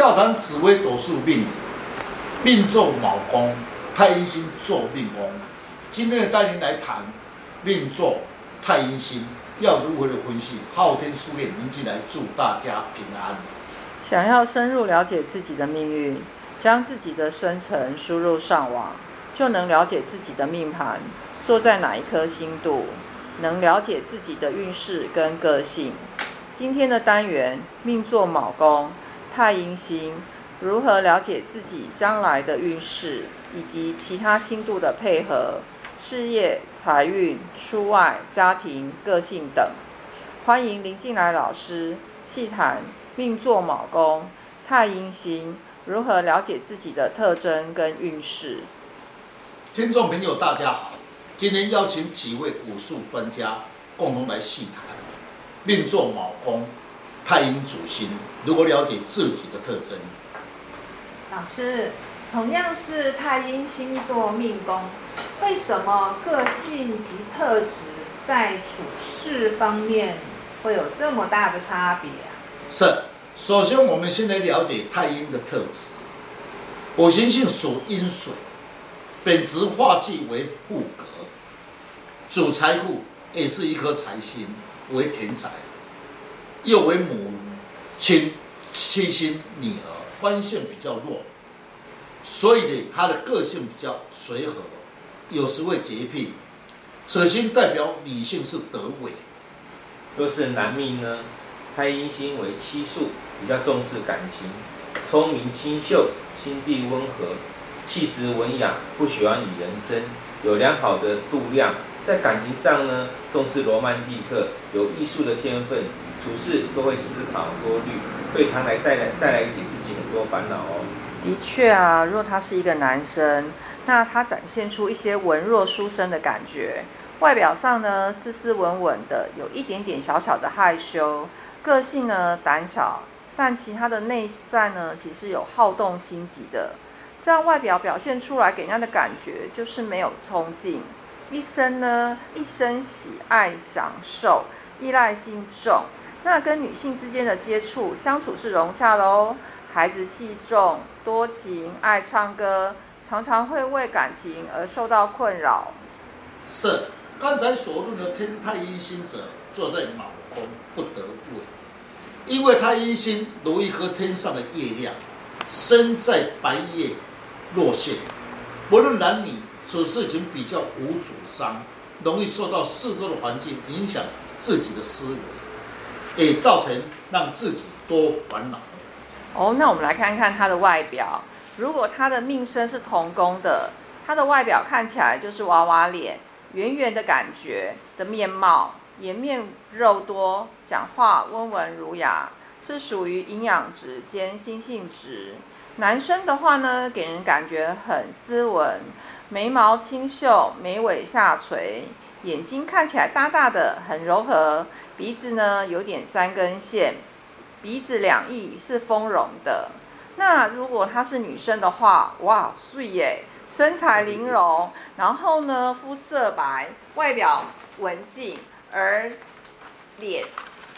教堂紫微斗数命，命坐卯宫，太阴星坐命宫。今天的单元来谈命坐太阴星要如何的分析？昊天书院您进来祝大家平安。想要深入了解自己的命运，将自己的生辰输入上网，就能了解自己的命盘坐在哪一颗星度，能了解自己的运势跟个性。今天的单元命坐卯宫。太阴星如何了解自己将来的运势，以及其他星度的配合、事业、财运、出外、家庭、个性等？欢迎林进来老师细谈命坐卯宫、太阴星如何了解自己的特征跟运势。听众朋友，大家好，今天邀请几位武术专家共同来细谈命坐卯宫。太阴主心如果了解自己的特征？老师，同样是太阴星座命宫，为什么个性及特质在处事方面会有这么大的差别啊？是，首先我们先来了解太阴的特质。五行性属阴水，本质化气为富格，主财富，也是一颗财星，为田财。又为母亲妻心女儿，关系比较弱，所以呢，他的个性比较随和，有时会洁癖。此星代表女性是德伟。若是男命呢，太阴星为七宿，比较重视感情，聪明清秀，心地温和，气质文雅，不喜欢与人争，有良好的度量，在感情上呢，重视罗曼蒂克，有艺术的天分。处事都会思考多虑，会常来带来带来给自己很多烦恼哦。的确啊，若他是一个男生，那他展现出一些文弱书生的感觉，外表上呢斯斯文文的，有一点点小小的害羞，个性呢胆小，但其他的内在呢其实有好动心急的，这样外表表现出来给人家的感觉就是没有冲劲，一生呢一生喜爱享受，依赖心重。那跟女性之间的接触相处是融洽的哦。孩子气重，多情，爱唱歌，常常会为感情而受到困扰。是，刚才所论的天太阴星者坐在卯宫不得位，因为太阴星如一颗天上的月亮，身在白夜落陷。不论男女，此事情比较无主张，容易受到四周的环境影响自己的思维。也造成让自己多烦恼。哦，那我们来看看他的外表。如果他的命生是童工的，他的外表看起来就是娃娃脸，圆圆的感觉的面貌，颜面肉多，讲话温文儒雅，是属于营养值兼心性值。男生的话呢，给人感觉很斯文，眉毛清秀，眉尾下垂，眼睛看起来大大的，很柔和。鼻子呢，有点三根线，鼻子两翼是丰容的。那如果她是女生的话，哇，睡耶，身材玲珑，然后呢，肤色白，外表文静，而脸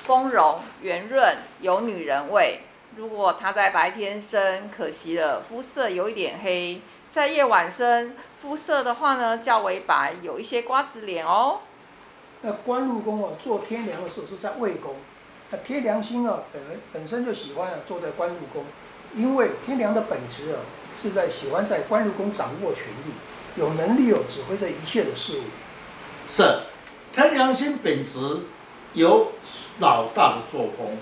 丰容圆润，有女人味。如果她在白天生，可惜了，肤色有一点黑；在夜晚生，肤色的话呢，较为白，有一些瓜子脸哦。那官禄宫啊，做天梁的时候是在未宫，那天梁星啊，本本身就喜欢啊坐在官禄宫，因为天梁的本质啊是在喜欢在官禄宫掌握权力，有能力哦指挥这一切的事物。是，天梁星本质有老大的作风，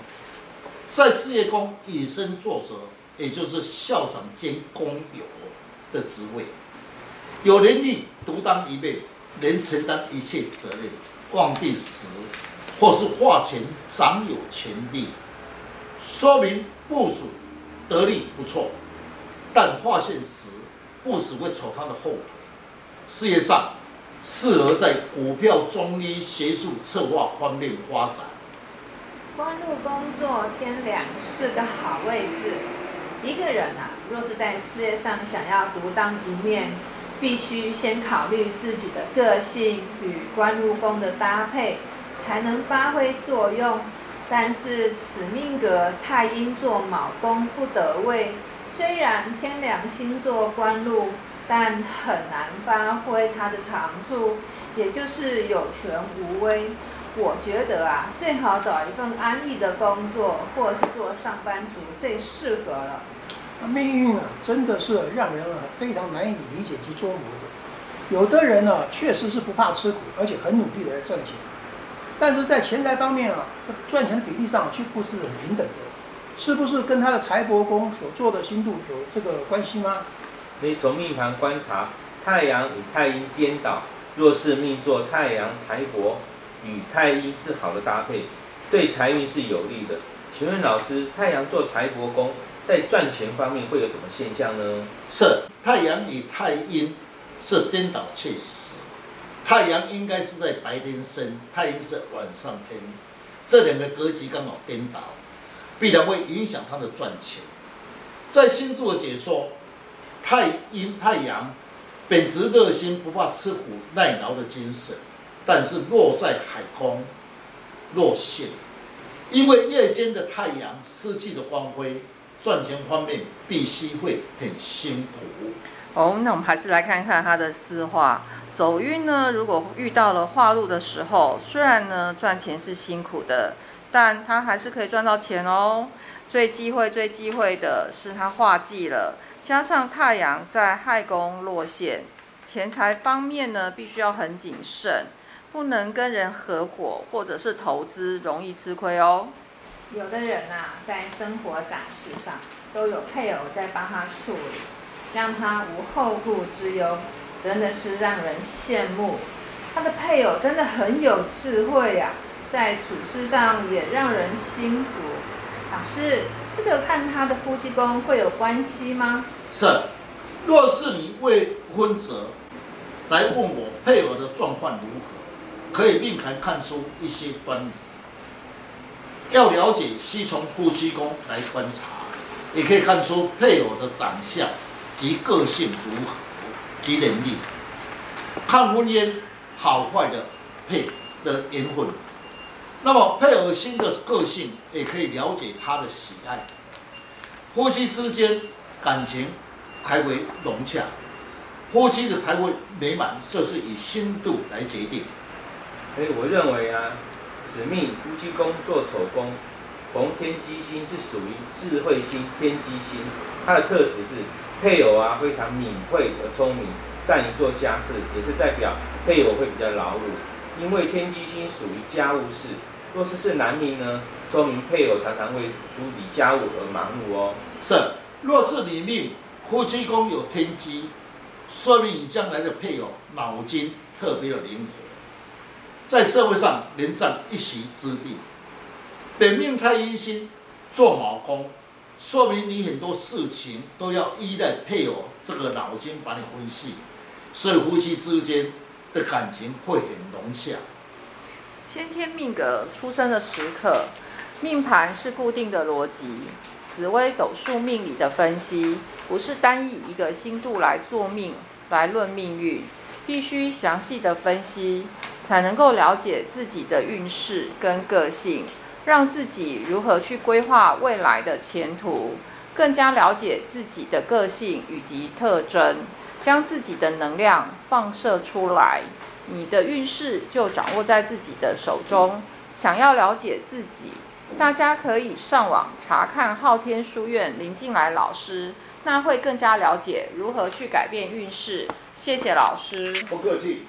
在事业宫以身作则，也就是校长兼工友的职位，有能力独当一面，能承担一切责任。旺地时，或是化权掌有权力，说明部署得力不错。但化现时，部署会扯他的后腿。事业上，适合在股票、中医、学术、策划方面发展。官禄工作天梁是个好位置。一个人啊，若是在事业上想要独当一面。必须先考虑自己的个性与官禄宫的搭配，才能发挥作用。但是此命格太阴坐卯宫不得位，虽然天梁星座官禄，但很难发挥它的长处，也就是有权无威。我觉得啊，最好找一份安逸的工作，或是做上班族最适合了。命运啊，真的是让人啊非常难以理解及捉磨的。有的人呢、确实是不怕吃苦，而且很努力的来赚钱，但是在钱财方面啊，赚钱的比例上却不是很平等的。是不是跟他的财帛宫所做的星度有这个关系吗？可以从命盘观察，太阳与太阴颠倒，若是命坐太阳财帛。与太阴是好的搭配，对财运是有利的。请问老师，太阳做财帛宫，在赚钱方面会有什么现象呢？是太阳与太阴是颠倒确实，太阳应该是在白天升，太阴是晚上天，这两个格局刚好颠倒，必然会影响他的赚钱。在星座的解说，太阴太阳本质热心，不怕吃苦耐劳的精神。但是落在海空，落陷，因为夜间的太阳失去了光辉，赚钱方面必须会很辛苦。哦，那我们还是来看看他的四化走运呢。如果遇到了化禄的时候，虽然呢赚钱是辛苦的，但他还是可以赚到钱哦。最忌讳、最忌讳的是他化忌了，加上太阳在亥宫落陷，钱财方面呢必须要很谨慎。不能跟人合伙或者是投资，容易吃亏哦。有的人呐、啊，在生活杂事上都有配偶在帮他处理，让他无后顾之忧，真的是让人羡慕。他的配偶真的很有智慧呀、啊，在处事上也让人心服。老师，这个看他的夫妻宫会有关系吗？是，若是你未婚者来问我配偶的状况如何？可以命盘看出一些端倪，要了解需从夫妻宫来观察，也可以看出配偶的长相及个性如何及能力，看婚姻好坏的配的缘分。那么配偶星的个性也可以了解他的喜爱，夫妻之间感情才会融洽，夫妻的才会美满，这是以星度来决定。所以我认为啊，使命夫妻宫做丑宫，逢天机星是属于智慧星，天机星，它的特质是配偶啊非常敏慧而聪明，善于做家事，也是代表配偶会比较劳碌。因为天机星属于家务事，若是是男命呢，说明配偶常常会处理家务而忙碌哦。是，若是女命夫妻宫有天机，说明你将来的配偶脑筋特别的灵活。在社会上能占一席之地。本命太阴星做卯宫，说明你很多事情都要依赖配偶这个脑筋帮你分析，所以夫妻之间的感情会很融洽。先天命格出生的时刻，命盘是固定的逻辑。紫微斗数命理的分析，不是单以一个星度来做命来论命运，必须详细的分析。才能够了解自己的运势跟个性，让自己如何去规划未来的前途，更加了解自己的个性以及特征，将自己的能量放射出来，你的运势就掌握在自己的手中。想要了解自己，大家可以上网查看昊天书院林进来老师，那会更加了解如何去改变运势。谢谢老师，不客气。